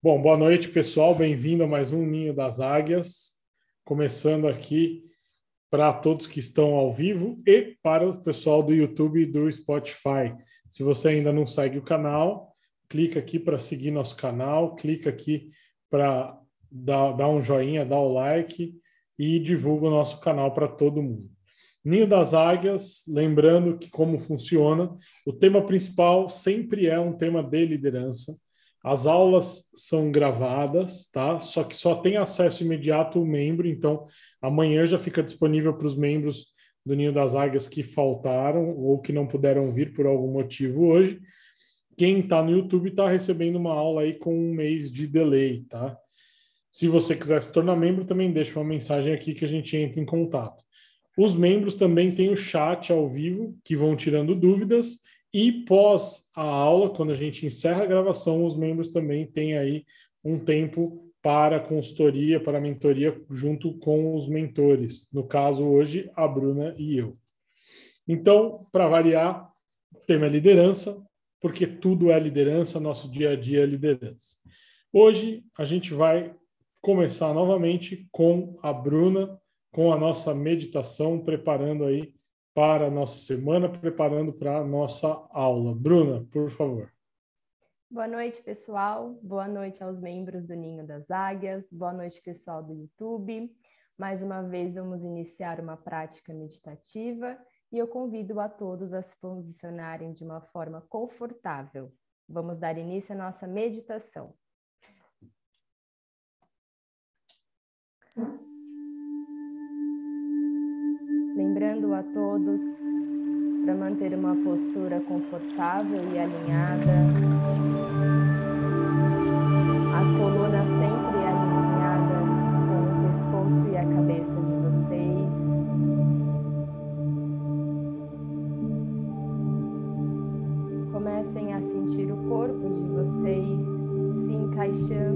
Bom, boa noite, pessoal. Bem-vindo a mais um Ninho das Águias. Começando aqui para todos que estão ao vivo e para o pessoal do YouTube e do Spotify. Se você ainda não segue o canal, clica aqui para seguir nosso canal, clica aqui para dar, dar um joinha, dar o like e divulga o nosso canal para todo mundo. Ninho das Águias, lembrando que como funciona, o tema principal sempre é um tema de liderança. As aulas são gravadas, tá? Só que só tem acesso imediato o membro, então amanhã já fica disponível para os membros do Ninho das Águias que faltaram ou que não puderam vir por algum motivo hoje. Quem está no YouTube está recebendo uma aula aí com um mês de delay, tá? Se você quiser se tornar membro, também deixa uma mensagem aqui que a gente entra em contato. Os membros também têm o chat ao vivo, que vão tirando dúvidas, e pós a aula, quando a gente encerra a gravação, os membros também têm aí um tempo para consultoria, para mentoria, junto com os mentores. No caso, hoje, a Bruna e eu. Então, para variar, o tema é liderança, porque tudo é liderança, nosso dia a dia é liderança. Hoje, a gente vai começar novamente com a Bruna com a nossa meditação, preparando aí para a nossa semana, preparando para a nossa aula. Bruna, por favor. Boa noite, pessoal. Boa noite aos membros do Ninho das Águias. Boa noite, pessoal do YouTube. Mais uma vez, vamos iniciar uma prática meditativa e eu convido a todos a se posicionarem de uma forma confortável. Vamos dar início à nossa meditação. Lembrando a todos para manter uma postura confortável e alinhada, a coluna sempre alinhada com o pescoço e a cabeça de vocês. Comecem a sentir o corpo de vocês se encaixando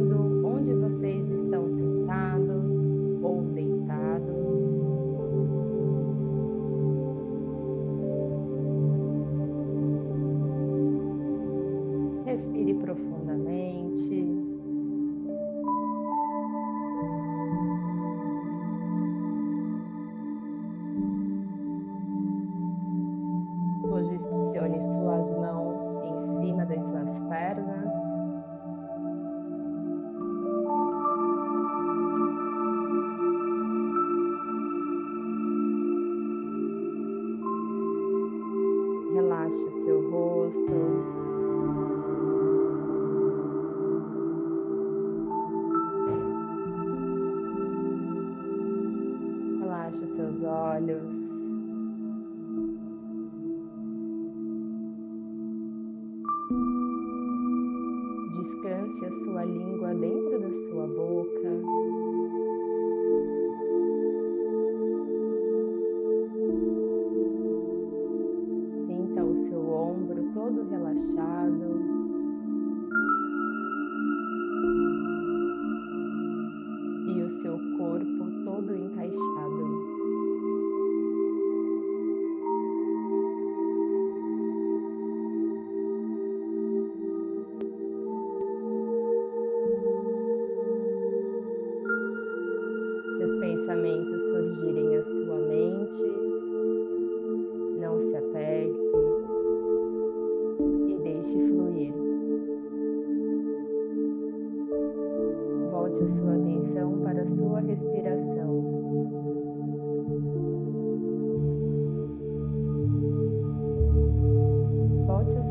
Descanse a sua língua dentro da sua boca.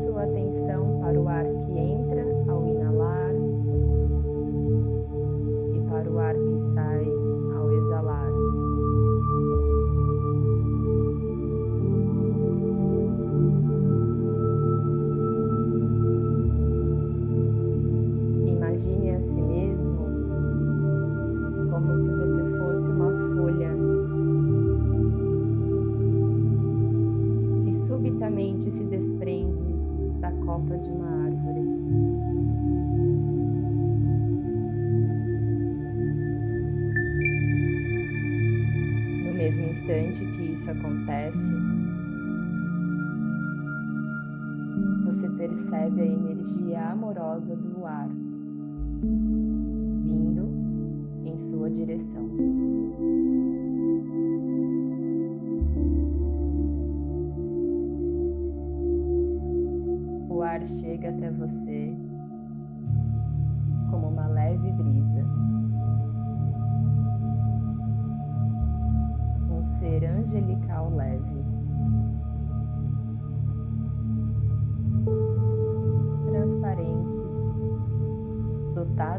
Isso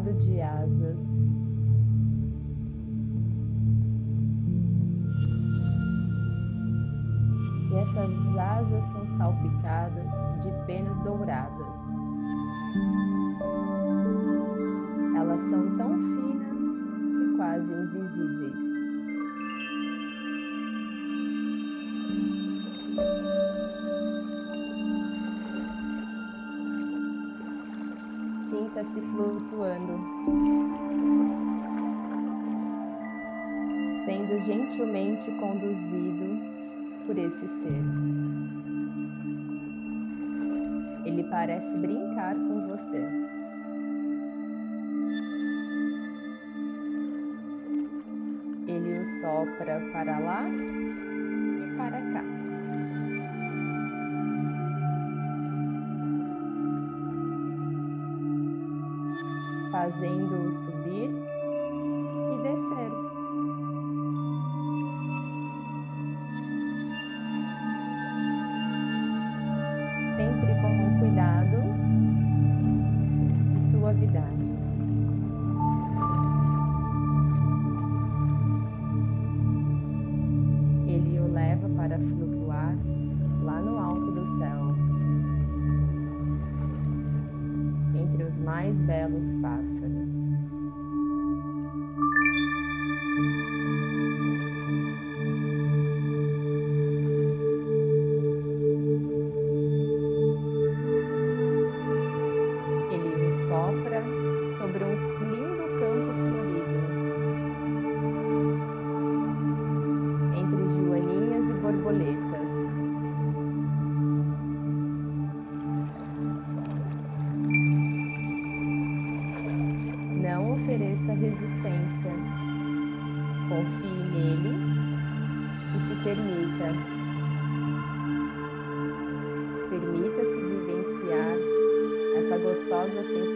de asas. E essas asas são salpicadas de penas douradas. Elas são tão finas que quase invisíveis. Sinta-se flutuando, sendo gentilmente conduzido por esse ser. Ele parece brincar com você. Ele o sopra para lá Fazendo-o borboletas. Não ofereça resistência. Confie nele e se permita. Permita-se vivenciar essa gostosa sensação.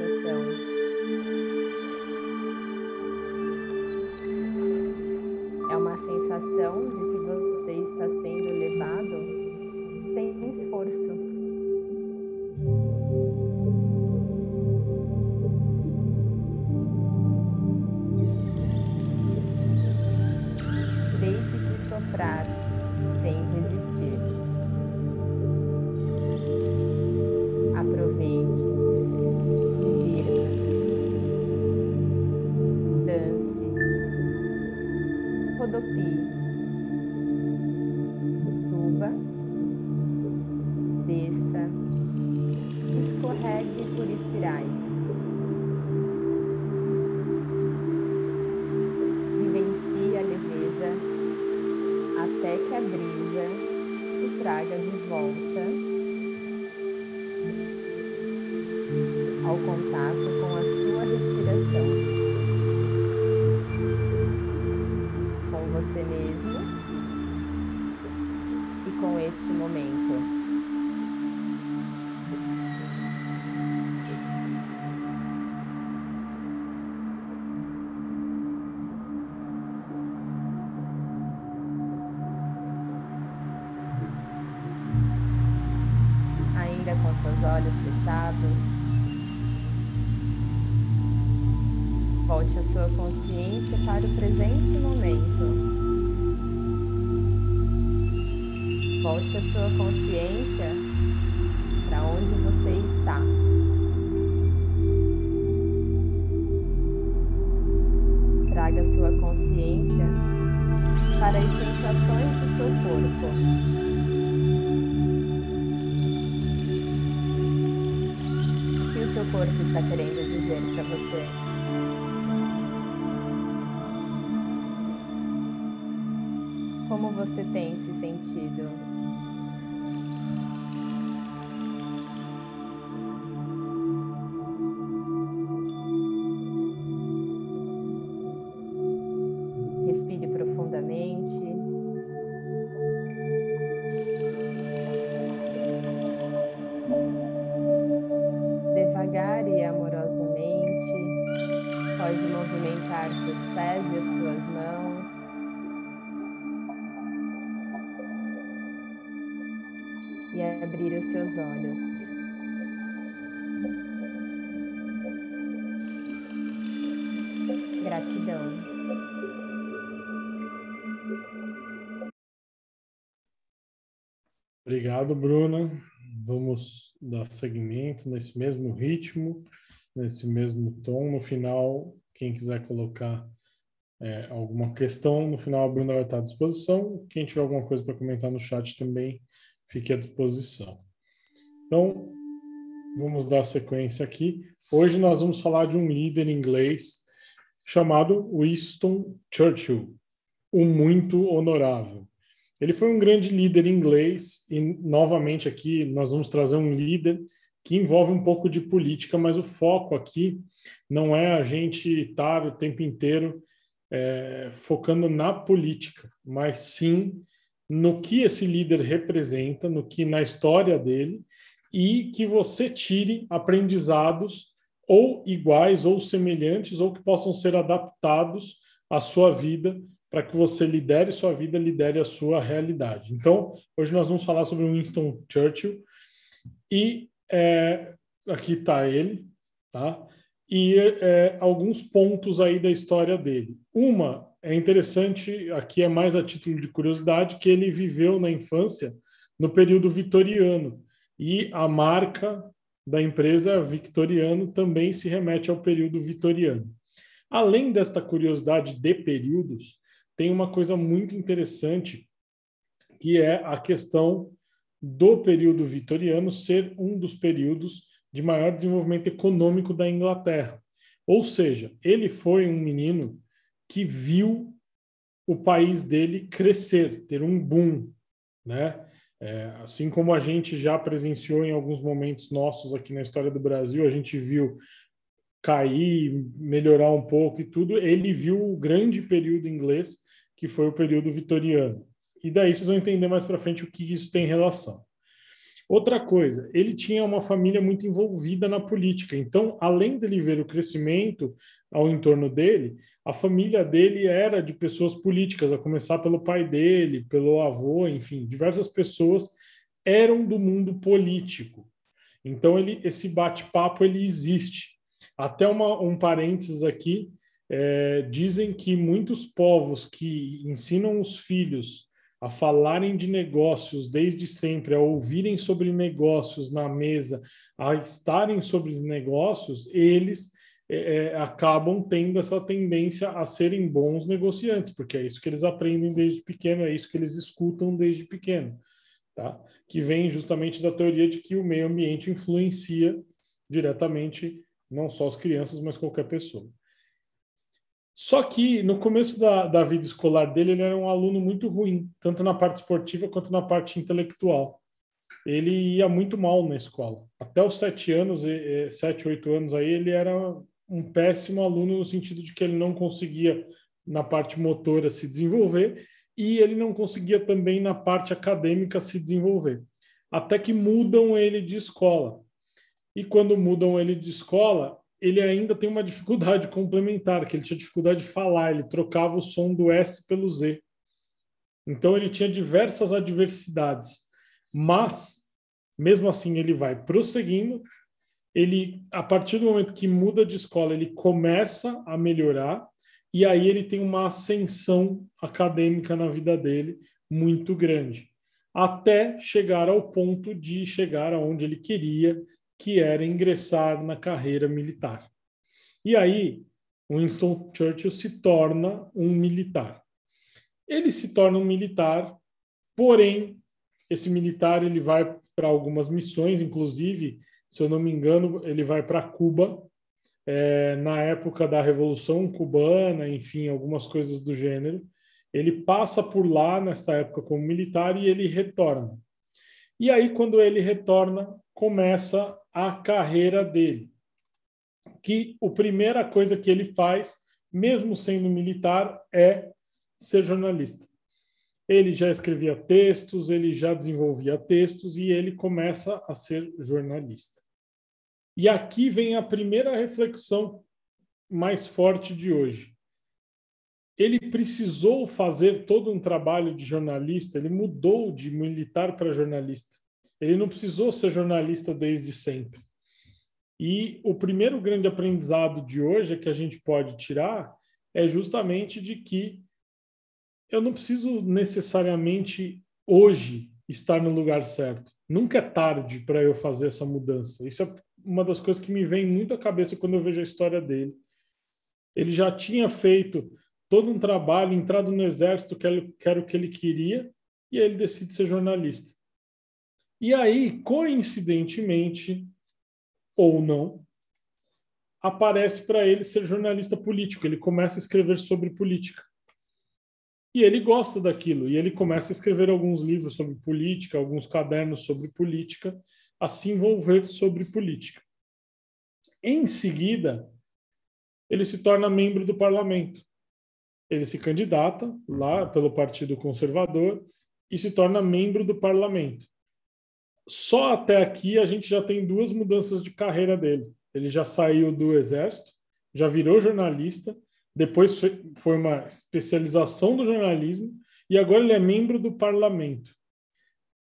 Desça, escorregue por espirais. Vivencie a leveza até que a brisa o traga de volta ao contato com a sua respiração, com você mesmo e com este momento. Olhos fechados, volte a sua consciência para o presente momento. Volte a sua consciência para onde você está. Traga sua consciência para as sensações do seu corpo. Corpo está querendo dizer para você? Como você tem se sentido? Gratidão. Obrigado, Bruna. Vamos dar seguimento nesse mesmo ritmo, nesse mesmo tom. No final, quem quiser colocar é, alguma questão, no final a Bruna vai estar à disposição. Quem tiver alguma coisa para comentar no chat também, fique à disposição. Então, vamos dar sequência aqui. Hoje nós vamos falar de um líder inglês chamado Winston Churchill, o muito honorável. Ele foi um grande líder inglês e novamente aqui nós vamos trazer um líder que envolve um pouco de política, mas o foco aqui não é a gente estar o tempo inteiro é, focando na política, mas sim no que esse líder representa, no que na história dele e que você tire aprendizados ou iguais ou semelhantes ou que possam ser adaptados à sua vida para que você lidere sua vida, lidere a sua realidade. Então, hoje nós vamos falar sobre Winston Churchill e é, aqui está ele, tá? E é, alguns pontos aí da história dele. Uma é interessante, aqui é mais a título de curiosidade, que ele viveu na infância no período vitoriano e a marca da empresa Victoriano também se remete ao período vitoriano. Além desta curiosidade de períodos, tem uma coisa muito interessante que é a questão do período vitoriano ser um dos períodos de maior desenvolvimento econômico da Inglaterra. Ou seja, ele foi um menino que viu o país dele crescer, ter um boom, né? É, assim como a gente já presenciou em alguns momentos nossos aqui na história do Brasil, a gente viu cair, melhorar um pouco e tudo, ele viu o grande período inglês, que foi o período vitoriano. E daí vocês vão entender mais para frente o que isso tem relação. Outra coisa, ele tinha uma família muito envolvida na política. Então, além dele ver o crescimento ao entorno dele, a família dele era de pessoas políticas, a começar pelo pai dele, pelo avô, enfim, diversas pessoas eram do mundo político. Então, ele, esse bate-papo ele existe. Até uma, um parênteses aqui, é, dizem que muitos povos que ensinam os filhos a falarem de negócios desde sempre, a ouvirem sobre negócios na mesa, a estarem sobre os negócios, eles é, é, acabam tendo essa tendência a serem bons negociantes, porque é isso que eles aprendem desde pequeno, é isso que eles escutam desde pequeno, tá? Que vem justamente da teoria de que o meio ambiente influencia diretamente não só as crianças, mas qualquer pessoa. Só que no começo da, da vida escolar dele, ele era um aluno muito ruim, tanto na parte esportiva quanto na parte intelectual. Ele ia muito mal na escola. Até os sete anos, sete, oito anos aí, ele era um péssimo aluno no sentido de que ele não conseguia na parte motora se desenvolver e ele não conseguia também na parte acadêmica se desenvolver. Até que mudam ele de escola. E quando mudam ele de escola, ele ainda tem uma dificuldade complementar, que ele tinha dificuldade de falar, ele trocava o som do S pelo Z. Então ele tinha diversas adversidades, mas mesmo assim ele vai prosseguindo. Ele, a partir do momento que muda de escola, ele começa a melhorar e aí ele tem uma ascensão acadêmica na vida dele muito grande, até chegar ao ponto de chegar aonde ele queria, que era ingressar na carreira militar. E aí, Winston Churchill se torna um militar. Ele se torna um militar, porém, esse militar ele vai para algumas missões, inclusive, se eu não me engano, ele vai para Cuba é, na época da Revolução Cubana, enfim, algumas coisas do gênero. Ele passa por lá nessa época como militar e ele retorna. E aí, quando ele retorna, começa a carreira dele. Que a primeira coisa que ele faz, mesmo sendo militar, é ser jornalista. Ele já escrevia textos, ele já desenvolvia textos e ele começa a ser jornalista. E aqui vem a primeira reflexão mais forte de hoje. Ele precisou fazer todo um trabalho de jornalista, ele mudou de militar para jornalista. Ele não precisou ser jornalista desde sempre. E o primeiro grande aprendizado de hoje que a gente pode tirar é justamente de que eu não preciso necessariamente hoje estar no lugar certo. Nunca é tarde para eu fazer essa mudança. Isso é uma das coisas que me vem muito à cabeça quando eu vejo a história dele. Ele já tinha feito todo um trabalho, entrado no exército, que era o que ele queria, e aí ele decide ser jornalista. E aí, coincidentemente, ou não, aparece para ele ser jornalista político. Ele começa a escrever sobre política. E ele gosta daquilo, e ele começa a escrever alguns livros sobre política, alguns cadernos sobre política, a se envolver sobre política. Em seguida, ele se torna membro do parlamento. Ele se candidata lá pelo Partido Conservador e se torna membro do parlamento. Só até aqui a gente já tem duas mudanças de carreira dele. Ele já saiu do exército, já virou jornalista depois foi uma especialização do jornalismo e agora ele é membro do parlamento.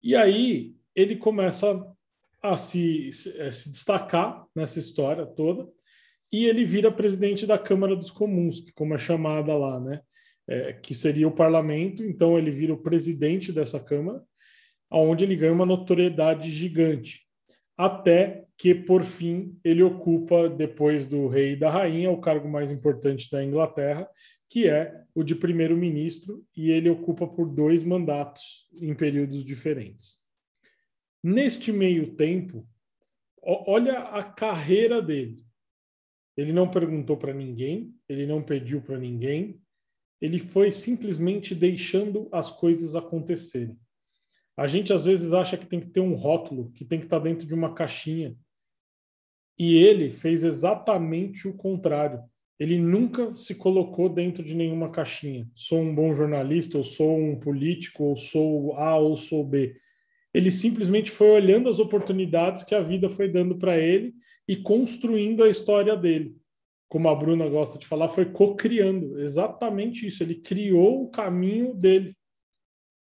E aí ele começa a se, se destacar nessa história toda e ele vira presidente da Câmara dos Comuns, como é chamada lá, né? É, que seria o parlamento. Então ele vira o presidente dessa Câmara, onde ele ganha uma notoriedade gigante, até que, por fim, ele ocupa, depois do rei e da rainha, o cargo mais importante da Inglaterra, que é o de primeiro-ministro, e ele ocupa por dois mandatos em períodos diferentes. Neste meio tempo, olha a carreira dele. Ele não perguntou para ninguém, ele não pediu para ninguém, ele foi simplesmente deixando as coisas acontecerem. A gente às vezes acha que tem que ter um rótulo, que tem que estar dentro de uma caixinha, e ele fez exatamente o contrário. Ele nunca se colocou dentro de nenhuma caixinha. Sou um bom jornalista, ou sou um político, ou sou A ou sou B. Ele simplesmente foi olhando as oportunidades que a vida foi dando para ele e construindo a história dele. Como a Bruna gosta de falar, foi co-criando. Exatamente isso. Ele criou o caminho dele.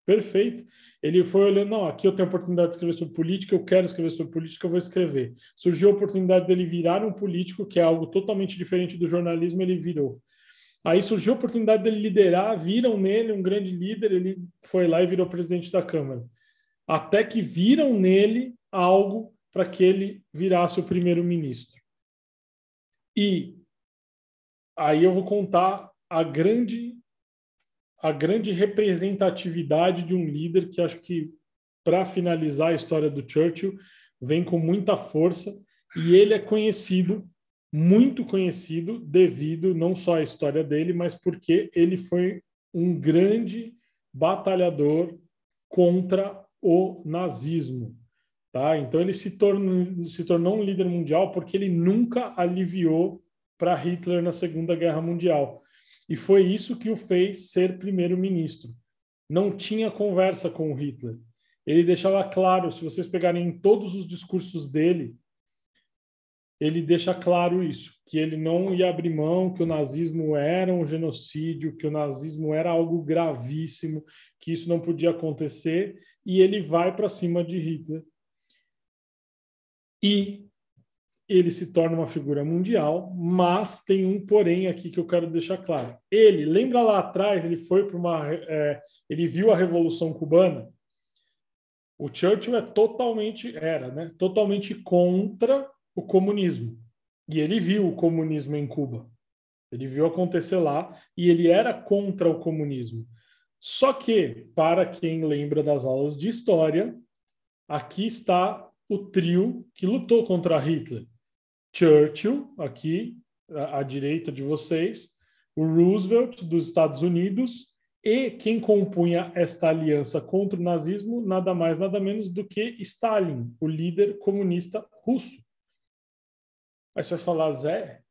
Perfeito. Ele foi olhando, não, aqui eu tenho a oportunidade de escrever sobre política, eu quero escrever sobre política, eu vou escrever. Surgiu a oportunidade dele virar um político, que é algo totalmente diferente do jornalismo, ele virou. Aí surgiu a oportunidade dele liderar, viram nele um grande líder, ele foi lá e virou presidente da Câmara. Até que viram nele algo para que ele virasse o primeiro-ministro. E aí eu vou contar a grande a grande representatividade de um líder que acho que, para finalizar a história do Churchill, vem com muita força e ele é conhecido, muito conhecido, devido não só à história dele, mas porque ele foi um grande batalhador contra o nazismo. Tá? Então ele se tornou, se tornou um líder mundial porque ele nunca aliviou para Hitler na Segunda Guerra Mundial. E foi isso que o fez ser primeiro-ministro. Não tinha conversa com o Hitler. Ele deixava claro, se vocês pegarem todos os discursos dele, ele deixa claro isso, que ele não ia abrir mão, que o nazismo era um genocídio, que o nazismo era algo gravíssimo, que isso não podia acontecer, e ele vai para cima de Hitler. E ele se torna uma figura mundial, mas tem um porém aqui que eu quero deixar claro. Ele, lembra lá atrás, ele foi para uma. É, ele viu a Revolução Cubana. O Churchill é totalmente, era, né? Totalmente contra o comunismo. E ele viu o comunismo em Cuba. Ele viu acontecer lá e ele era contra o comunismo. Só que, para quem lembra das aulas de história, aqui está o trio que lutou contra Hitler. Churchill, aqui à, à direita de vocês, o Roosevelt dos Estados Unidos e quem compunha esta aliança contra o nazismo, nada mais, nada menos do que Stalin, o líder comunista russo. Aí você vai falar, Zé,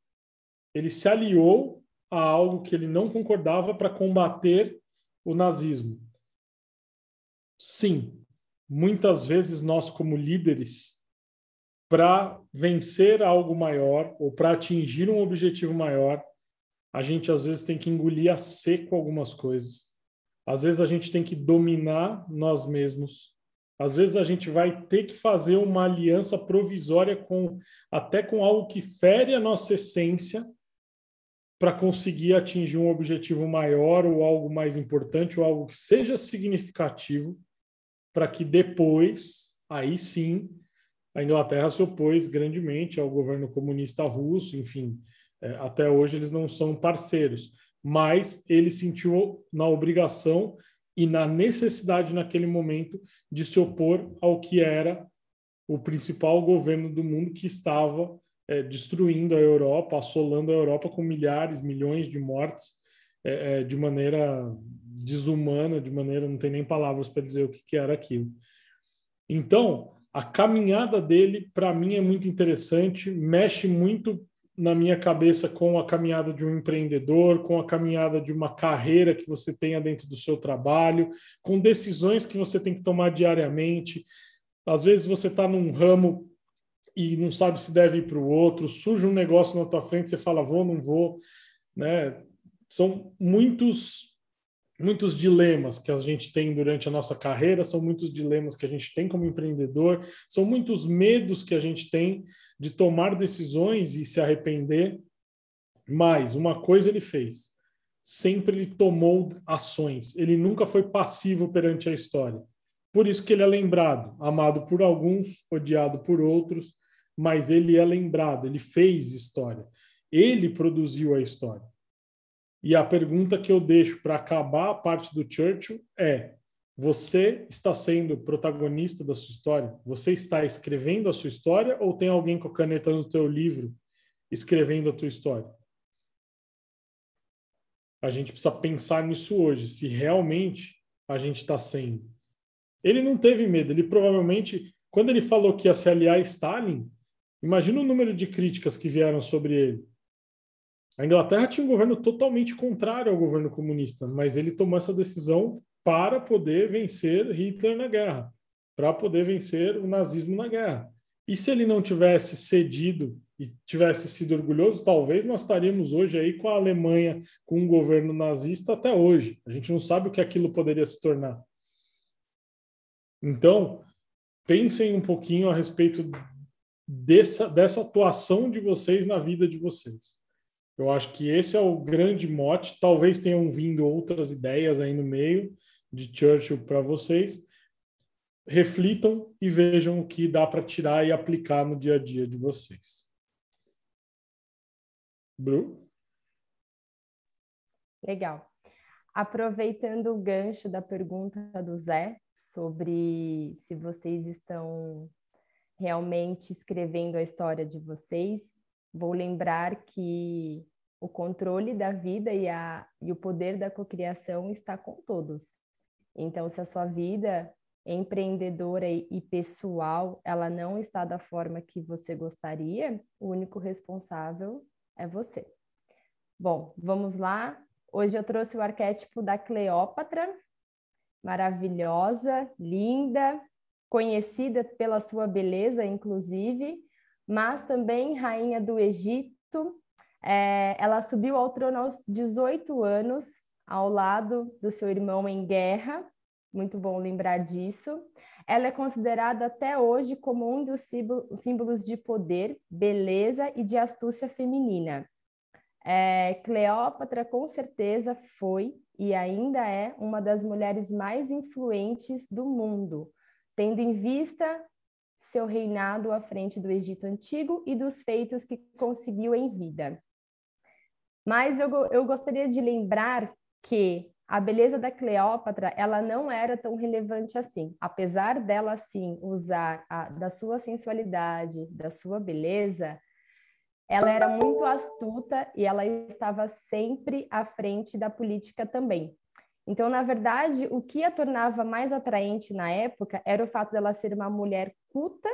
ele se aliou a algo que ele não concordava para combater o nazismo. Sim, muitas vezes nós, como líderes, para vencer algo maior ou para atingir um objetivo maior, a gente às vezes tem que engolir a seco algumas coisas. Às vezes a gente tem que dominar nós mesmos. Às vezes a gente vai ter que fazer uma aliança provisória com até com algo que fere a nossa essência para conseguir atingir um objetivo maior ou algo mais importante ou algo que seja significativo para que depois, aí sim, a Inglaterra se opôs grandemente ao governo comunista russo, enfim, é, até hoje eles não são parceiros, mas ele sentiu na obrigação e na necessidade naquele momento de se opor ao que era o principal governo do mundo que estava é, destruindo a Europa, assolando a Europa com milhares, milhões de mortes é, é, de maneira desumana, de maneira não tem nem palavras para dizer o que, que era aquilo. Então, a caminhada dele, para mim, é muito interessante, mexe muito na minha cabeça com a caminhada de um empreendedor, com a caminhada de uma carreira que você tenha dentro do seu trabalho, com decisões que você tem que tomar diariamente. Às vezes você está num ramo e não sabe se deve ir para o outro, surge um negócio na tua frente, você fala vou, não vou, né? São muitos muitos dilemas que a gente tem durante a nossa carreira, são muitos dilemas que a gente tem como empreendedor, são muitos medos que a gente tem de tomar decisões e se arrepender. Mas uma coisa ele fez: sempre ele tomou ações, ele nunca foi passivo perante a história. Por isso que ele é lembrado, amado por alguns, odiado por outros, mas ele é lembrado, ele fez história. Ele produziu a história. E a pergunta que eu deixo para acabar a parte do Churchill é: você está sendo protagonista da sua história? Você está escrevendo a sua história ou tem alguém com a caneta no teu livro escrevendo a tua história? A gente precisa pensar nisso hoje, se realmente a gente está sendo. Ele não teve medo, ele provavelmente, quando ele falou que ia se aliar a Stalin, imagina o número de críticas que vieram sobre ele. A Inglaterra tinha um governo totalmente contrário ao governo comunista, mas ele tomou essa decisão para poder vencer Hitler na guerra, para poder vencer o nazismo na guerra. E se ele não tivesse cedido e tivesse sido orgulhoso, talvez nós estaríamos hoje aí com a Alemanha com um governo nazista até hoje. A gente não sabe o que aquilo poderia se tornar. Então, pensem um pouquinho a respeito dessa, dessa atuação de vocês na vida de vocês. Eu acho que esse é o grande mote. Talvez tenham vindo outras ideias aí no meio de Churchill para vocês. Reflitam e vejam o que dá para tirar e aplicar no dia a dia de vocês. Bru? Legal. Aproveitando o gancho da pergunta do Zé sobre se vocês estão realmente escrevendo a história de vocês, vou lembrar que o controle da vida e, a, e o poder da cocriação está com todos. Então, se a sua vida empreendedora e, e pessoal, ela não está da forma que você gostaria, o único responsável é você. Bom, vamos lá. Hoje eu trouxe o arquétipo da Cleópatra, maravilhosa, linda, conhecida pela sua beleza, inclusive, mas também rainha do Egito. É, ela subiu ao trono aos 18 anos, ao lado do seu irmão em guerra. Muito bom lembrar disso. Ela é considerada até hoje como um dos símbolos de poder, beleza e de astúcia feminina. É, Cleópatra, com certeza, foi e ainda é uma das mulheres mais influentes do mundo, tendo em vista seu reinado à frente do Egito Antigo e dos feitos que conseguiu em vida. Mas eu, eu gostaria de lembrar que a beleza da Cleópatra ela não era tão relevante assim, apesar dela sim usar a, da sua sensualidade, da sua beleza, ela era muito astuta e ela estava sempre à frente da política também. Então, na verdade, o que a tornava mais atraente na época era o fato dela ser uma mulher culta,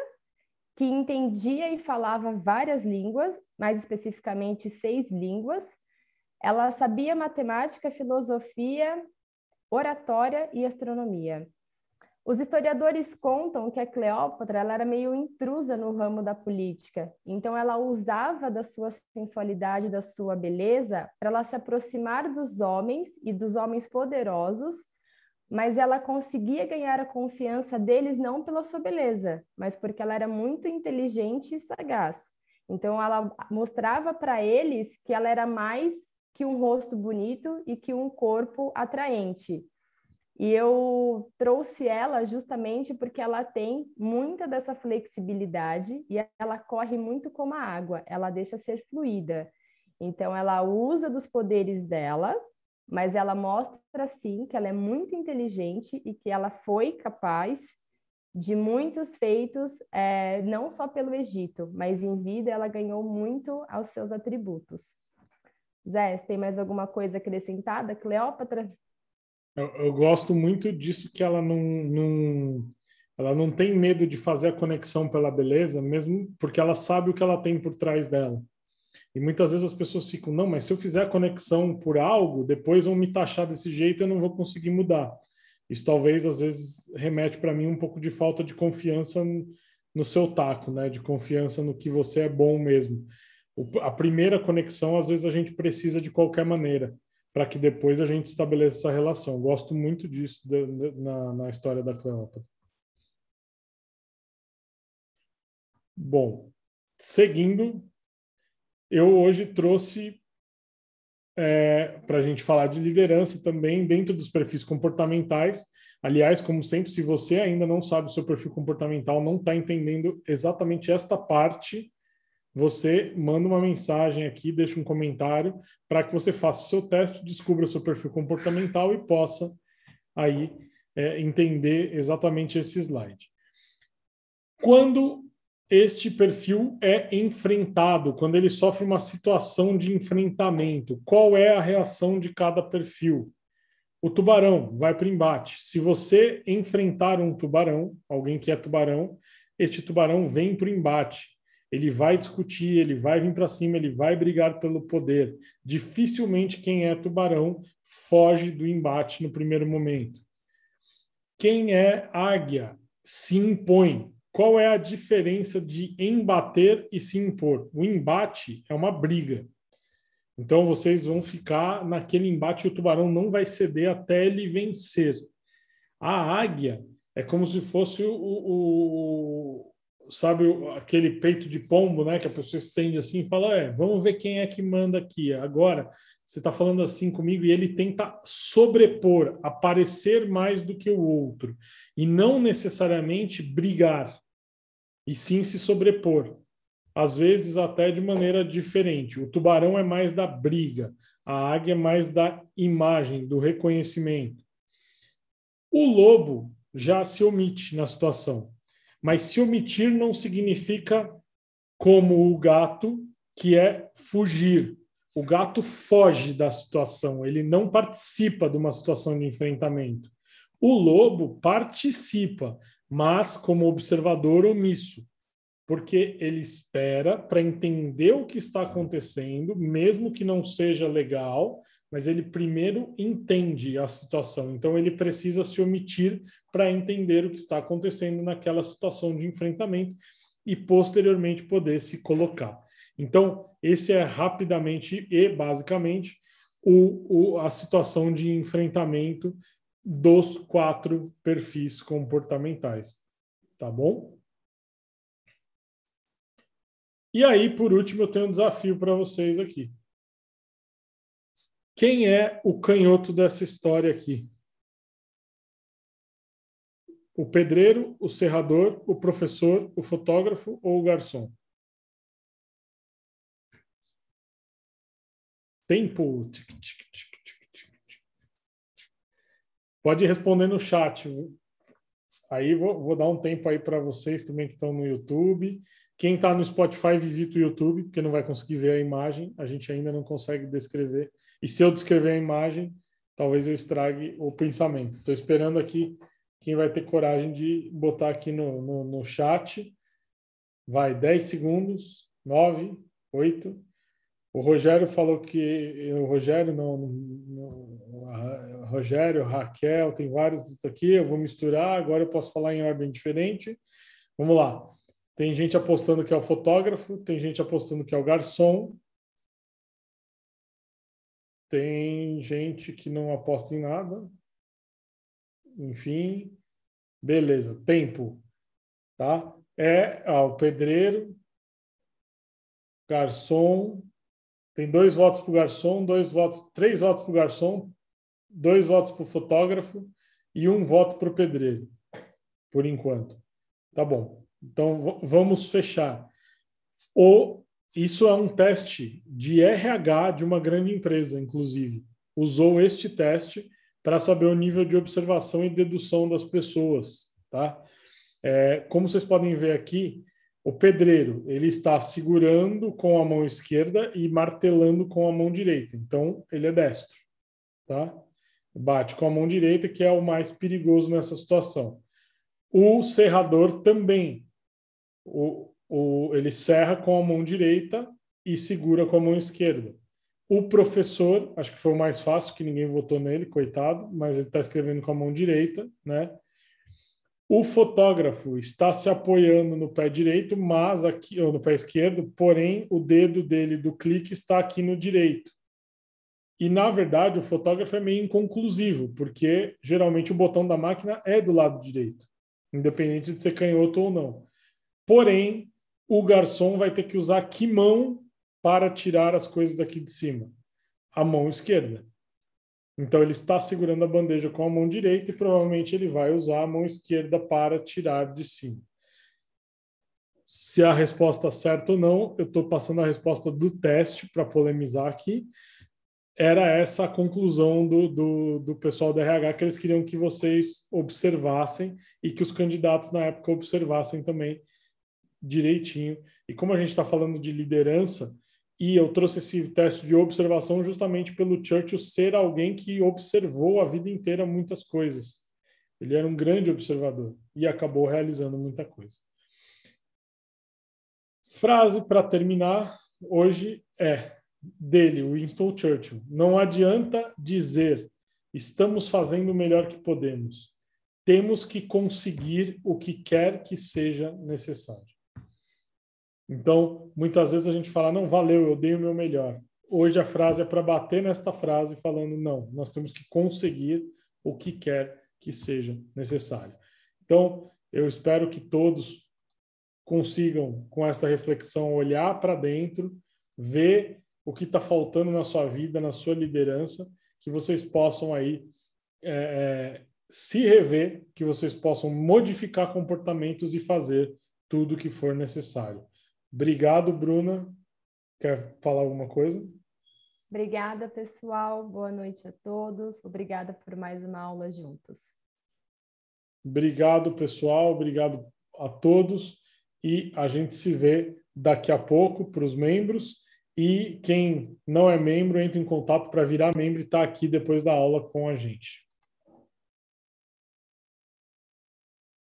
que entendia e falava várias línguas, mais especificamente seis línguas. Ela sabia matemática, filosofia, oratória e astronomia. Os historiadores contam que a Cleópatra ela era meio intrusa no ramo da política, então ela usava da sua sensualidade, da sua beleza, para ela se aproximar dos homens e dos homens poderosos, mas ela conseguia ganhar a confiança deles não pela sua beleza, mas porque ela era muito inteligente e sagaz. Então ela mostrava para eles que ela era mais que um rosto bonito e que um corpo atraente. E eu trouxe ela justamente porque ela tem muita dessa flexibilidade e ela corre muito como a água, ela deixa ser fluida. Então, ela usa dos poderes dela, mas ela mostra sim que ela é muito inteligente e que ela foi capaz de muitos feitos, é, não só pelo Egito, mas em vida ela ganhou muito aos seus atributos. Zé, tem mais alguma coisa acrescentada? Cleópatra eu, eu, gosto muito disso que ela não, não, ela não tem medo de fazer a conexão pela beleza, mesmo porque ela sabe o que ela tem por trás dela. E muitas vezes as pessoas ficam, não, mas se eu fizer a conexão por algo, depois vão me taxar desse jeito e eu não vou conseguir mudar. Isso talvez às vezes remete para mim um pouco de falta de confiança no seu taco, né? De confiança no que você é bom mesmo. O, a primeira conexão às vezes a gente precisa de qualquer maneira para que depois a gente estabeleça essa relação. Gosto muito disso de, de, na, na história da Cleópatra. Bom, seguindo, eu hoje trouxe é, para a gente falar de liderança também dentro dos perfis comportamentais. Aliás, como sempre, se você ainda não sabe o seu perfil comportamental, não está entendendo exatamente esta parte você manda uma mensagem aqui, deixa um comentário para que você faça o seu teste, descubra o seu perfil comportamental e possa aí é, entender exatamente esse slide. Quando este perfil é enfrentado, quando ele sofre uma situação de enfrentamento, qual é a reação de cada perfil? O tubarão vai para o embate. Se você enfrentar um tubarão, alguém que é tubarão, este tubarão vem para o embate ele vai discutir, ele vai vir para cima, ele vai brigar pelo poder. Dificilmente quem é tubarão foge do embate no primeiro momento. Quem é águia se impõe. Qual é a diferença de embater e se impor? O embate é uma briga. Então vocês vão ficar naquele embate e o tubarão não vai ceder até ele vencer. A águia é como se fosse o, o, sabe aquele peito de pombo, né? Que a pessoa estende assim e fala: é, vamos ver quem é que manda aqui. Agora, você está falando assim comigo e ele tenta sobrepor, aparecer mais do que o outro. E não necessariamente brigar, e sim se sobrepor. Às vezes até de maneira diferente. O tubarão é mais da briga, a águia é mais da imagem, do reconhecimento. O lobo já se omite na situação. Mas se omitir não significa como o gato, que é fugir. O gato foge da situação, ele não participa de uma situação de enfrentamento. O lobo participa, mas como observador omisso, porque ele espera para entender o que está acontecendo, mesmo que não seja legal, mas ele primeiro entende a situação. Então, ele precisa se omitir para entender o que está acontecendo naquela situação de enfrentamento e, posteriormente, poder se colocar. Então, esse é rapidamente e basicamente o, o, a situação de enfrentamento dos quatro perfis comportamentais. Tá bom? E aí, por último, eu tenho um desafio para vocês aqui. Quem é o canhoto dessa história aqui? O pedreiro, o serrador, o professor, o fotógrafo ou o garçom? Tempo. Pode responder no chat. Aí vou, vou dar um tempo aí para vocês também que estão no YouTube. Quem está no Spotify, visita o YouTube, porque não vai conseguir ver a imagem. A gente ainda não consegue descrever e se eu descrever a imagem, talvez eu estrague o pensamento. Estou esperando aqui quem vai ter coragem de botar aqui no, no, no chat. Vai, 10 segundos, 9, 8, O Rogério falou que o Rogério não, não, Rogério, Raquel, tem vários aqui. Eu vou misturar. Agora eu posso falar em ordem diferente. Vamos lá. Tem gente apostando que é o fotógrafo, tem gente apostando que é o garçom, tem gente que não aposta em nada. Enfim, beleza. Tempo, tá? É ah, o pedreiro, garçom. Tem dois votos para o garçom, dois votos, três votos para o garçom, dois votos para o fotógrafo e um voto para o pedreiro, por enquanto. Tá bom. Então vamos fechar. O isso é um teste de RH de uma grande empresa, inclusive. Usou este teste para saber o nível de observação e dedução das pessoas, tá? É, como vocês podem ver aqui, o pedreiro ele está segurando com a mão esquerda e martelando com a mão direita. Então ele é destro, tá? Bate com a mão direita, que é o mais perigoso nessa situação. O serrador também. O, o, ele serra com a mão direita e segura com a mão esquerda. O professor, acho que foi o mais fácil, que ninguém votou nele, coitado, mas ele está escrevendo com a mão direita, né? O fotógrafo está se apoiando no pé direito, mas aqui ou no pé esquerdo, porém o dedo dele do clique está aqui no direito. E na verdade o fotógrafo é meio inconclusivo, porque geralmente o botão da máquina é do lado direito, independente de ser canhoto ou não. Porém, o garçom vai ter que usar que mão para tirar as coisas daqui de cima? A mão esquerda. Então ele está segurando a bandeja com a mão direita e provavelmente ele vai usar a mão esquerda para tirar de cima. Se a resposta é certa ou não, eu estou passando a resposta do teste para polemizar aqui. Era essa a conclusão do, do, do pessoal do RH, que eles queriam que vocês observassem e que os candidatos na época observassem também direitinho. E como a gente está falando de liderança, e eu trouxe esse teste de observação justamente pelo Churchill ser alguém que observou a vida inteira muitas coisas. Ele era um grande observador e acabou realizando muita coisa. Frase para terminar hoje é dele, Winston Churchill. Não adianta dizer estamos fazendo o melhor que podemos. Temos que conseguir o que quer que seja necessário. Então, muitas vezes a gente fala, não, valeu, eu dei o meu melhor. Hoje a frase é para bater nesta frase, falando, não, nós temos que conseguir o que quer que seja necessário. Então, eu espero que todos consigam, com esta reflexão, olhar para dentro, ver o que está faltando na sua vida, na sua liderança, que vocês possam aí é, é se rever, que vocês possam modificar comportamentos e fazer tudo o que for necessário. Obrigado, Bruna. Quer falar alguma coisa? Obrigada, pessoal. Boa noite a todos. Obrigada por mais uma aula juntos. Obrigado, pessoal. Obrigado a todos. E a gente se vê daqui a pouco para os membros. E quem não é membro, entra em contato para virar membro e estar tá aqui depois da aula com a gente.